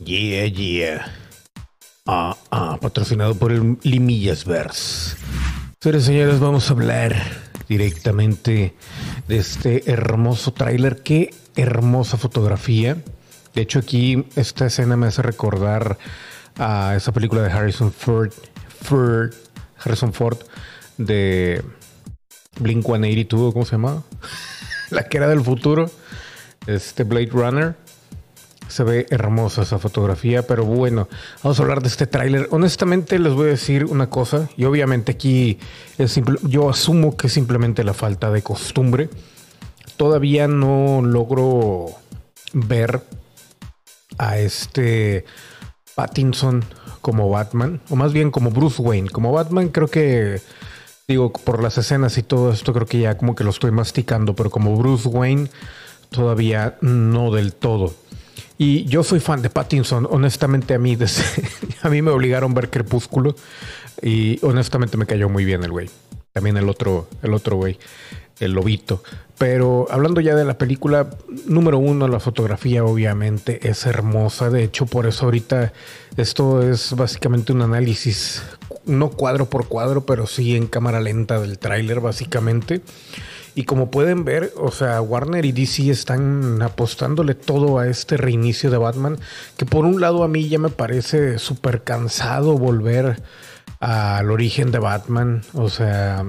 Yeah, yeah. Ah, ah, patrocinado por el Limillasverse. Señores, señores, vamos a hablar directamente de este hermoso tráiler. Qué hermosa fotografía. De hecho, aquí esta escena me hace recordar a esa película de Harrison Ford, Ford Harrison Ford de Blink 182, ¿cómo se llama? La que era del futuro, este Blade Runner. Se ve hermosa esa fotografía, pero bueno, vamos a hablar de este tráiler. Honestamente les voy a decir una cosa, y obviamente aquí yo asumo que es simplemente la falta de costumbre. Todavía no logro ver a este Pattinson como Batman, o más bien como Bruce Wayne. Como Batman creo que, digo, por las escenas y todo esto creo que ya como que lo estoy masticando, pero como Bruce Wayne todavía no del todo. Y yo soy fan de Pattinson, honestamente a mí, a mí me obligaron a ver Crepúsculo y honestamente me cayó muy bien el güey. También el otro, el otro güey, el lobito. Pero hablando ya de la película, número uno, la fotografía obviamente es hermosa. De hecho, por eso ahorita esto es básicamente un análisis, no cuadro por cuadro, pero sí en cámara lenta del tráiler básicamente. Y como pueden ver, o sea, Warner y DC están apostándole todo a este reinicio de Batman, que por un lado a mí ya me parece súper cansado volver al origen de Batman. O sea,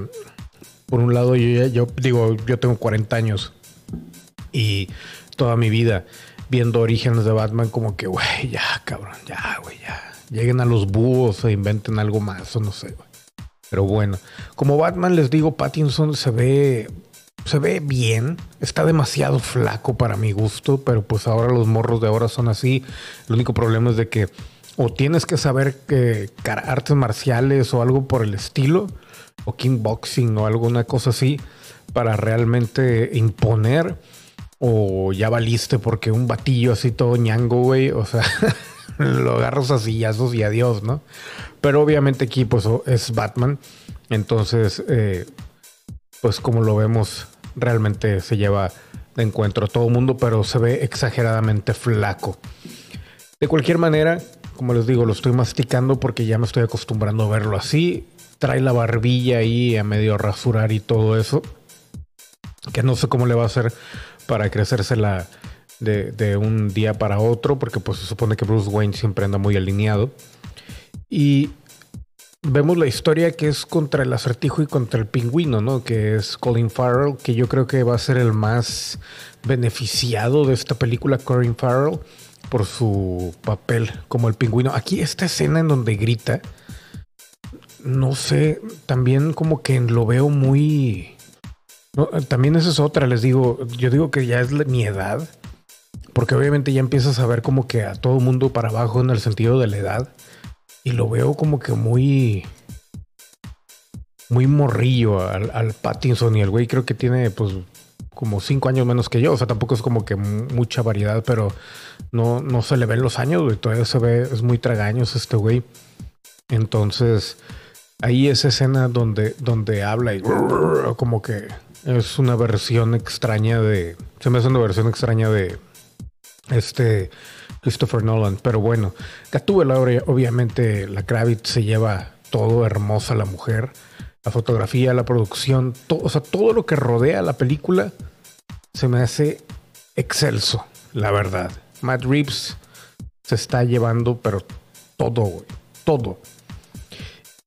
por un lado yo, yo digo, yo tengo 40 años y toda mi vida viendo orígenes de Batman como que, güey, ya, cabrón, ya, güey, ya. Lleguen a los búhos o inventen algo más, o no sé, güey. Pero bueno, como Batman les digo, Pattinson se ve se ve bien, está demasiado flaco para mi gusto, pero pues ahora los morros de ahora son así. El único problema es de que o tienes que saber que artes marciales o algo por el estilo, o kickboxing o alguna cosa así, para realmente imponer, o ya valiste porque un batillo así todo ñango, güey, o sea, lo agarras a sillazos y adiós, ¿no? Pero obviamente aquí pues es Batman, entonces... Eh, pues como lo vemos, realmente se lleva de encuentro a todo el mundo, pero se ve exageradamente flaco. De cualquier manera, como les digo, lo estoy masticando porque ya me estoy acostumbrando a verlo así. Trae la barbilla ahí a medio rasurar y todo eso. Que no sé cómo le va a hacer para crecérsela de, de un día para otro, porque pues se supone que Bruce Wayne siempre anda muy alineado. Y vemos la historia que es contra el acertijo y contra el pingüino, ¿no? Que es Colin Farrell, que yo creo que va a ser el más beneficiado de esta película, Colin Farrell, por su papel como el pingüino. Aquí esta escena en donde grita, no sé, también como que lo veo muy... también esa es otra, les digo, yo digo que ya es mi edad, porque obviamente ya empiezas a ver como que a todo mundo para abajo en el sentido de la edad y lo veo como que muy muy morrillo al, Pattinson y el güey creo que tiene pues como cinco años menos que yo, o sea, tampoco es como que mucha variedad, pero no, no se le ven los años, güey, todavía se ve, es muy tragaños este güey. Entonces, ahí esa escena donde, donde habla y como que es una versión extraña de, se me hace una versión extraña de este Christopher Nolan. Pero bueno, Gatúbela obviamente la Kravitz se lleva todo hermosa la mujer. La fotografía, la producción, todo, o sea, todo lo que rodea la película se me hace excelso, la verdad. Matt Reeves se está llevando, pero todo, todo.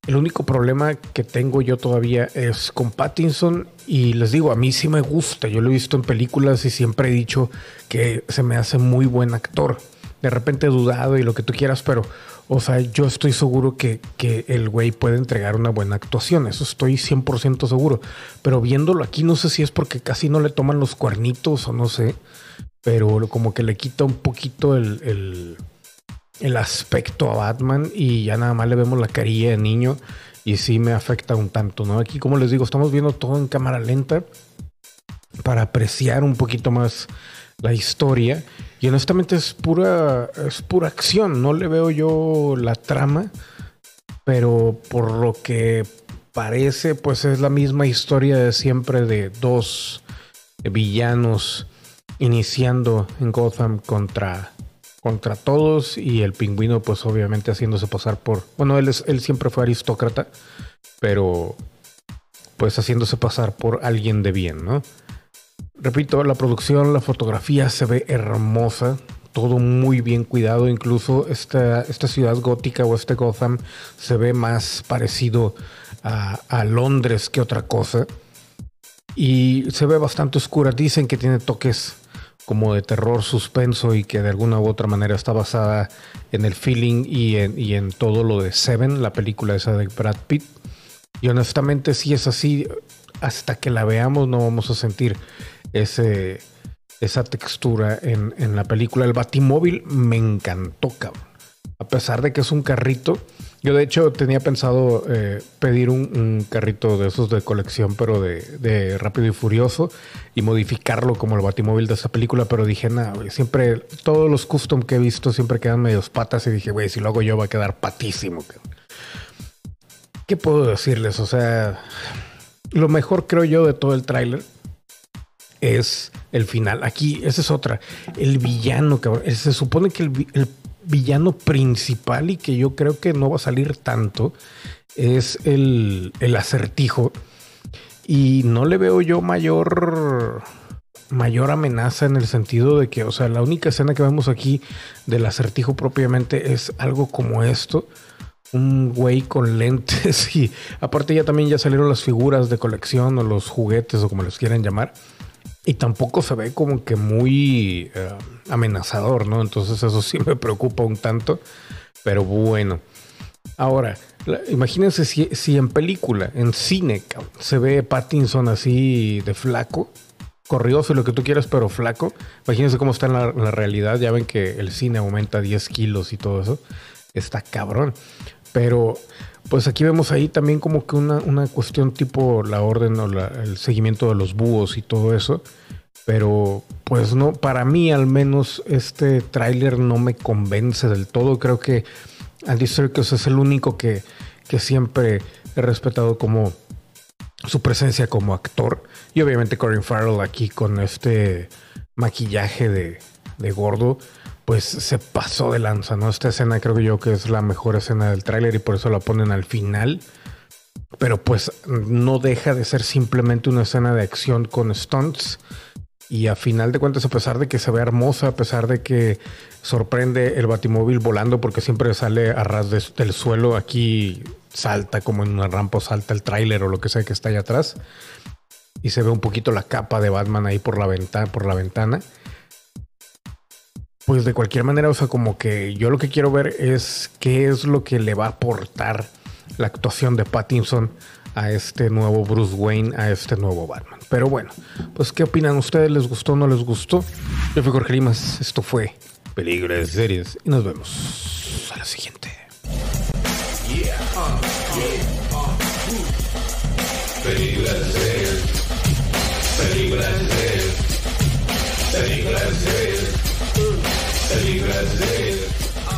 El único problema que tengo yo todavía es con Pattinson y les digo, a mí sí me gusta, yo lo he visto en películas y siempre he dicho que se me hace muy buen actor de repente dudado y lo que tú quieras, pero, o sea, yo estoy seguro que, que el güey puede entregar una buena actuación, eso estoy 100% seguro. Pero viéndolo aquí, no sé si es porque casi no le toman los cuernitos o no sé, pero como que le quita un poquito el, el, el aspecto a Batman y ya nada más le vemos la carilla de niño y sí me afecta un tanto, ¿no? Aquí, como les digo, estamos viendo todo en cámara lenta para apreciar un poquito más la historia. Y honestamente es pura, es pura acción. No le veo yo la trama. Pero por lo que parece, pues es la misma historia de siempre de dos villanos iniciando en Gotham contra contra todos y el pingüino pues obviamente haciéndose pasar por, bueno, él, es, él siempre fue aristócrata, pero pues haciéndose pasar por alguien de bien, ¿no? Repito, la producción, la fotografía se ve hermosa, todo muy bien cuidado, incluso esta, esta ciudad gótica o este Gotham se ve más parecido a, Londres que otra cosa. Y se ve bastante oscura, dicen que tiene toques como de terror suspenso y que de alguna u otra manera está basada en el feeling y en, y en todo lo de Seven, la película esa de Brad Pitt. Y honestamente si es así, hasta que la veamos no vamos a sentir ese, esa textura en, en la película. El Batimóvil me encantó, cabrón. A pesar de que es un carrito, yo de hecho tenía pensado eh, pedir un, carrito de esos de colección, pero de, Rápido y Furioso, y modificarlo como el batimóvil de esa película, pero dije, nada, siempre, todos los custom que he visto siempre quedan medios patas y dije, güey, si lo hago yo va a quedar patísimo. ¿Qué puedo decirles? O sea, lo mejor creo yo de todo el tráiler es el final. Aquí, esa es otra. El villano, cabrón. Se supone que el, el villano principal y que yo creo que no va a salir tanto es el, el acertijo. Y no le veo yo mayor mayor amenaza en el sentido de que, o sea, la única escena que vemos aquí del acertijo propiamente es algo como esto. Un güey con lentes y aparte ya también ya salieron las figuras de colección o los juguetes o como los quieran llamar. Y tampoco se ve como que muy eh, amenazador, ¿no? Entonces eso sí me preocupa un tanto. Pero bueno. Ahora, imagínense si, en película, en cine, se ve Pattinson así de flaco, corrioso, lo que tú quieras, pero flaco. Imagínense cómo está en la, la, realidad. Ya ven que el cine aumenta 10 kilos y todo eso. Está cabrón. Pero pues aquí vemos ahí también como que una, una cuestión tipo la orden o el seguimiento de los búhos y todo eso. Pero pues no, para mí al menos este tráiler no me convence del todo. Creo que Andy Serkis es el único que, que siempre he respetado como su presencia como actor. Y obviamente Corin Farrell aquí con este maquillaje de, de gordo pues se pasó de lanza, ¿no? Esta escena creo yo que es la mejor escena del tráiler y por eso la ponen al final. Pero pues no deja de ser simplemente una escena de acción con stunts. Y a final de cuentas, a pesar de que se ve hermosa, a pesar de que sorprende el batimóvil volando porque siempre sale a ras del suelo, aquí salta como en una rampa, salta el tráiler o lo que sea que está allá atrás. Y se ve un poquito la capa de Batman ahí por la ventana. Por la ventana pues de cualquier manera, o sea, como que yo lo que quiero ver es qué es lo que le va a aportar la actuación de Pattinson a este nuevo Bruce Wayne, a este nuevo Batman. Pero bueno, pues ¿qué opinan ustedes? ¿Les gustó o no les gustó? Yo fui Jorge Limas, esto fue Peligro de Series y nos vemos a la siguiente. Yeah, de Series. Peligro de Series. Peligro de Series. Feliz Brasil.